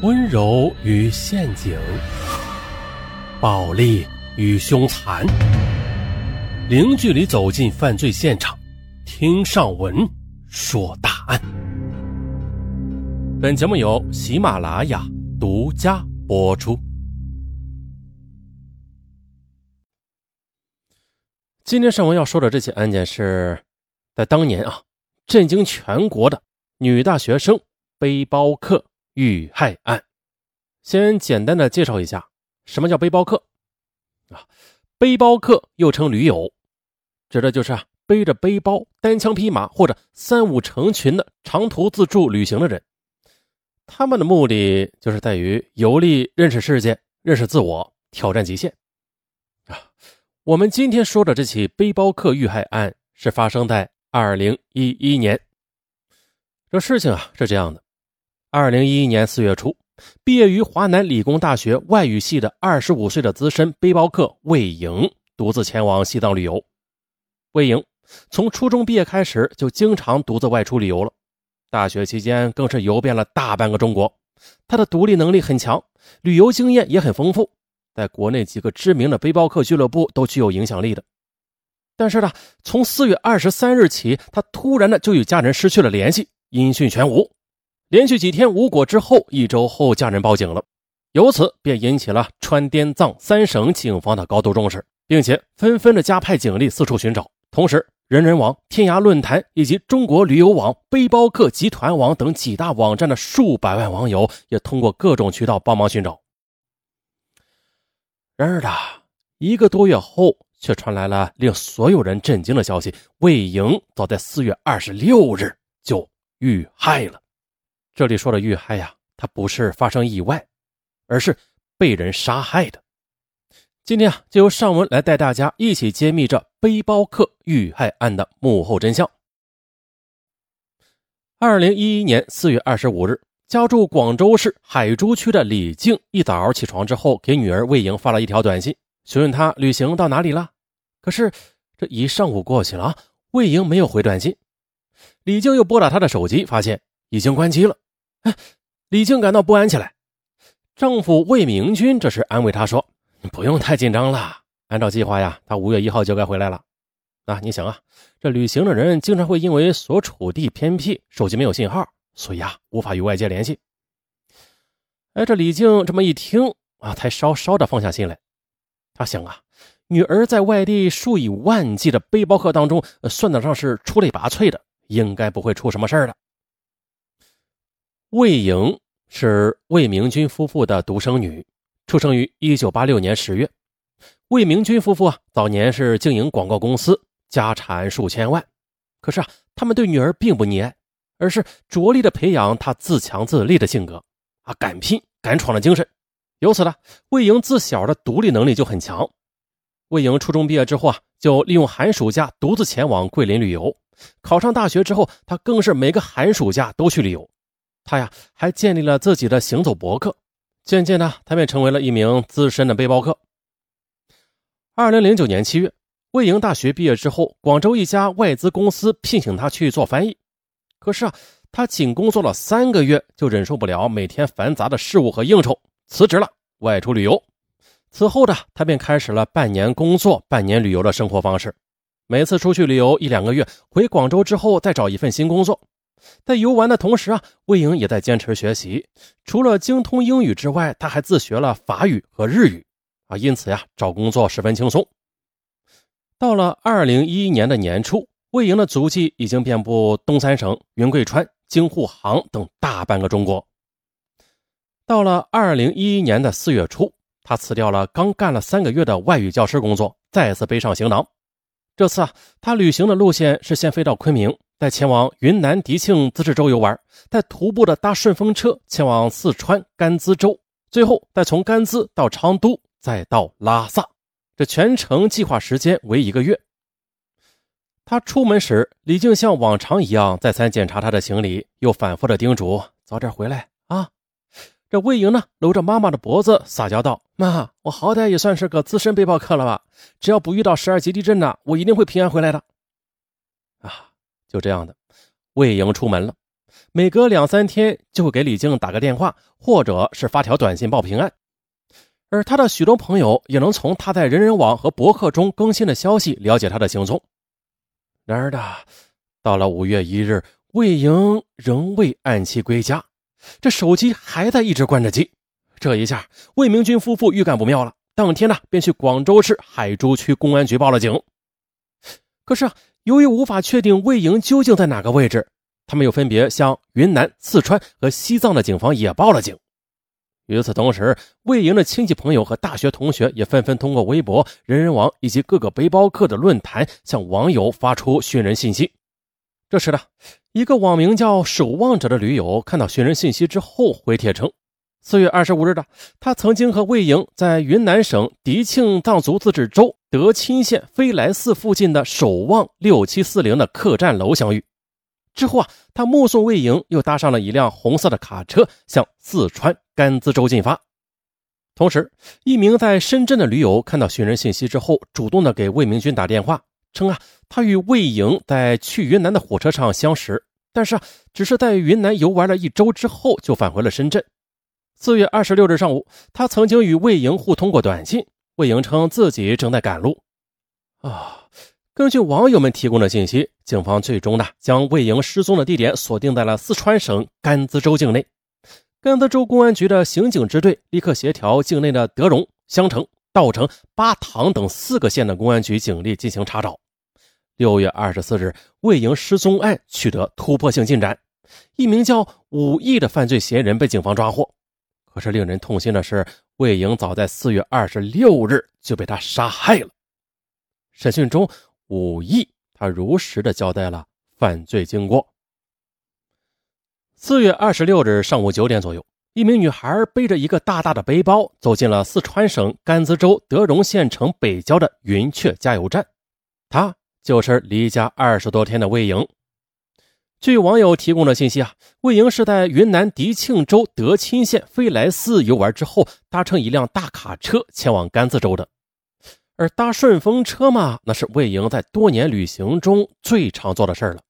温柔与陷阱，暴力与凶残，零距离走进犯罪现场，听上文说大案。本节目由喜马拉雅独家播出。今天上文要说的这起案件是在当年啊，震惊全国的女大学生背包客。遇害案，先简单的介绍一下，什么叫背包客啊？背包客又称驴友，指的就是啊背着背包单枪匹马或者三五成群的长途自助旅行的人。他们的目的就是在于游历、认识世界、认识自我、挑战极限啊。我们今天说的这起背包客遇害案是发生在二零一一年。这事情啊是这样的。二零一一年四月初，毕业于华南理工大学外语系的二十五岁的资深背包客魏莹，独自前往西藏旅游。魏莹从初中毕业开始就经常独自外出旅游了，大学期间更是游遍了大半个中国。他的独立能力很强，旅游经验也很丰富，在国内几个知名的背包客俱乐部都具有影响力的。但是呢，从四月二十三日起，他突然的就与家人失去了联系，音讯全无。连续几天无果之后，一周后家人报警了，由此便引起了川滇藏三省警方的高度重视，并且纷纷的加派警力四处寻找。同时，人人网、天涯论坛以及中国旅游网、背包客集团网等几大网站的数百万网友也通过各种渠道帮忙寻找。然而的一个多月后，却传来了令所有人震惊的消息：魏莹早在四月二十六日就遇害了。这里说的遇害呀，他不是发生意外，而是被人杀害的。今天啊，就由尚文来带大家一起揭秘这背包客遇害案的幕后真相。二零一一年四月二十五日，家住广州市海珠区的李静一早起床之后，给女儿魏莹发了一条短信，询问她旅行到哪里了。可是这一上午过去了啊，魏莹没有回短信。李静又拨打她的手机，发现已经关机了。哎，李静感到不安起来。丈夫魏明军这时安慰她说：“不用太紧张了，按照计划呀，他五月一号就该回来了。啊，你想啊，这旅行的人经常会因为所处地偏僻，手机没有信号，所以啊，无法与外界联系。”哎，这李静这么一听啊，才稍稍的放下心来。他想啊，女儿在外地数以万计的背包客当中，算得上是出类拔萃的，应该不会出什么事儿的。魏莹是魏明军夫妇的独生女，出生于一九八六年十月。魏明军夫妇啊，早年是经营广告公司，家产数千万。可是啊，他们对女儿并不溺爱，而是着力的培养她自强自立的性格啊，敢拼敢闯的精神。由此呢，魏莹自小的独立能力就很强。魏莹初中毕业之后啊，就利用寒暑假独自前往桂林旅游。考上大学之后，她更是每个寒暑假都去旅游。他呀，还建立了自己的行走博客，渐渐的，他便成为了一名资深的背包客。二零零九年七月，魏莹大学毕业之后，广州一家外资公司聘请他去做翻译。可是啊，他仅工作了三个月，就忍受不了每天繁杂的事务和应酬，辞职了，外出旅游。此后的他便开始了半年工作、半年旅游的生活方式。每次出去旅游一两个月，回广州之后再找一份新工作。在游玩的同时啊，魏莹也在坚持学习。除了精通英语之外，他还自学了法语和日语啊，因此呀，找工作十分轻松。到了二零一一年的年初，魏莹的足迹已经遍布东三省、云贵川、京沪杭等大半个中国。到了二零一一年的四月初，他辞掉了刚干了三个月的外语教师工作，再次背上行囊。这次啊，他旅行的路线是先飞到昆明。再前往云南迪庆自治州游玩，再徒步的搭顺风车前往四川甘孜州，最后再从甘孜到昌都，再到拉萨。这全程计划时间为一个月。他出门时，李静像往常一样再三检查他的行李，又反复的叮嘱早点回来啊。这魏莹呢，搂着妈妈的脖子撒娇道：“妈，我好歹也算是个资深背包客了吧？只要不遇到十二级地震呢，我一定会平安回来的。”啊。就这样的，魏莹出门了。每隔两三天就会给李静打个电话，或者是发条短信报平安。而他的许多朋友也能从他在人人网和博客中更新的消息了解他的行踪。然而的，到了五月一日，魏莹仍未按期归家，这手机还在一直关着机。这一下，魏明军夫妇预感不妙了，当天呢便去广州市海珠区公安局报了警。可是啊，由于无法确定魏莹究竟在哪个位置，他们又分别向云南、四川和西藏的警方也报了警。与此同时，魏莹的亲戚朋友和大学同学也纷纷通过微博、人人网以及各个背包客的论坛向网友发出寻人信息。这时呢，一个网名叫“守望者”的驴友看到寻人信息之后回帖称：“四月二十五日的，他曾经和魏莹在云南省迪庆藏族自治州德钦县飞来寺附近的守望六七四零的客栈楼相遇。”之后啊，他目送魏莹又搭上了一辆红色的卡车，向四川甘孜州进发。同时，一名在深圳的驴友看到寻人信息之后，主动的给魏明军打电话，称啊，他与魏莹在去云南的火车上相识，但是啊，只是在云南游玩了一周之后就返回了深圳。四月二十六日上午，他曾经与魏莹互通过短信，魏莹称自己正在赶路。啊。根据网友们提供的信息，警方最终呢将魏莹失踪的地点锁定在了四川省甘孜州境内。甘孜州公安局的刑警支队立刻协调境内的德荣、襄城、稻城、巴塘等四个县的公安局警力进行查找。六月二十四日，魏莹失踪案取得突破性进展，一名叫武义的犯罪嫌疑人被警方抓获。可是令人痛心的是，魏莹早在四月二十六日就被他杀害了。审讯中。武义，他如实的交代了犯罪经过。四月二十六日上午九点左右，一名女孩背着一个大大的背包，走进了四川省甘孜州德荣县城北郊的云雀加油站。她就是离家二十多天的魏莹。据网友提供的信息啊，魏莹是在云南迪庆州德钦县飞来寺游玩之后，搭乘一辆大卡车前往甘孜州的。而搭顺风车嘛，那是魏莹在多年旅行中最常做的事了。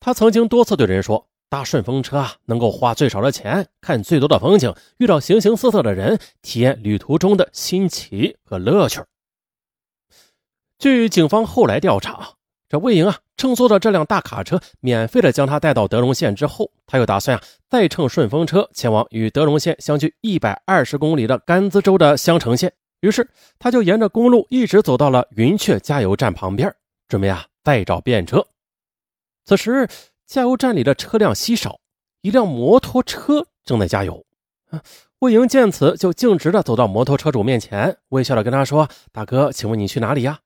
他曾经多次对人说，搭顺风车啊，能够花最少的钱，看最多的风景，遇到形形色色的人，体验旅途中的新奇和乐趣。据警方后来调查，这魏莹啊，乘坐着这辆大卡车，免费的将他带到德荣县之后，他又打算啊，再乘顺风车前往与德荣县相距一百二十公里的甘孜州的香城县。于是，他就沿着公路一直走到了云雀加油站旁边，准备啊再找便车。此时，加油站里的车辆稀少，一辆摩托车正在加油。啊魏莹见此，就径直的走到摩托车主面前，微笑的跟他说：“大哥，请问你去哪里呀？”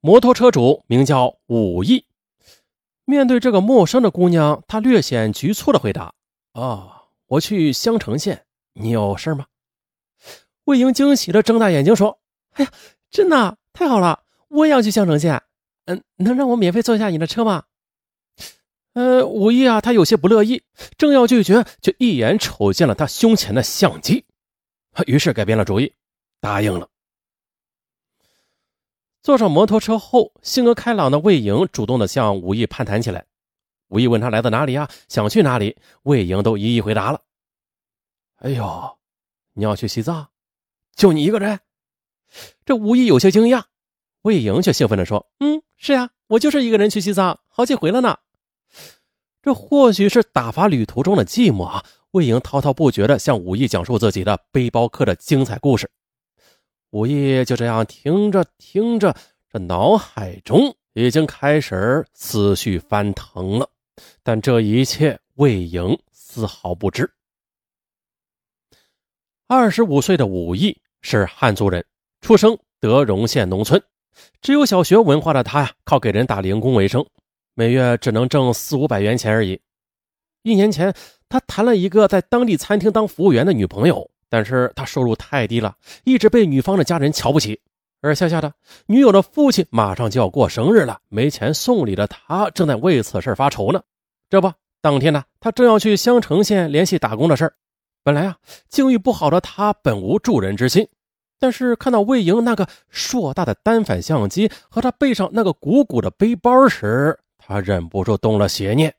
摩托车主名叫武义。面对这个陌生的姑娘，他略显局促的回答：“哦，我去香城县，你有事吗？”魏莹惊喜的睁大眼睛说：“哎呀，真的太好了！我也要去香城县。嗯，能让我免费坐一下你的车吗？”呃，武义啊，他有些不乐意，正要拒绝，却一眼瞅见了他胸前的相机，于是改变了主意，答应了。坐上摩托车后，性格开朗的魏莹主动的向武义攀谈起来。武义问他来自哪里呀，想去哪里，魏莹都一一回答了。哎呦，你要去西藏？就你一个人，这武艺有些惊讶，魏莹却兴奋地说：“嗯，是呀，我就是一个人去西藏，好几回了呢。”这或许是打发旅途中的寂寞啊，魏莹滔滔不绝地向武艺讲述自己的背包客的精彩故事。武毅就这样听着听着，这脑海中已经开始思绪翻腾了，但这一切魏莹丝毫不知。二十五岁的武毅。是汉族人，出生德荣县农村，只有小学文化的他呀，靠给人打零工为生，每月只能挣四五百元钱而已。一年前，他谈了一个在当地餐厅当服务员的女朋友，但是他收入太低了，一直被女方的家人瞧不起。而下下的女友的父亲马上就要过生日了，没钱送礼的他正在为此事发愁呢。这不，当天呢，他正要去香城县联系打工的事儿。本来啊，境遇不好的他本无助人之心，但是看到魏莹那个硕大的单反相机和他背上那个鼓鼓的背包时，他忍不住动了邪念。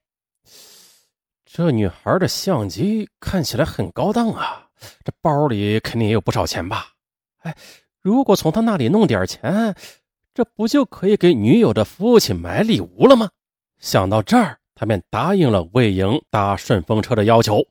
这女孩的相机看起来很高档啊，这包里肯定也有不少钱吧？哎，如果从他那里弄点钱，这不就可以给女友的父亲买礼物了吗？想到这儿，他便答应了魏莹搭顺风车的要求。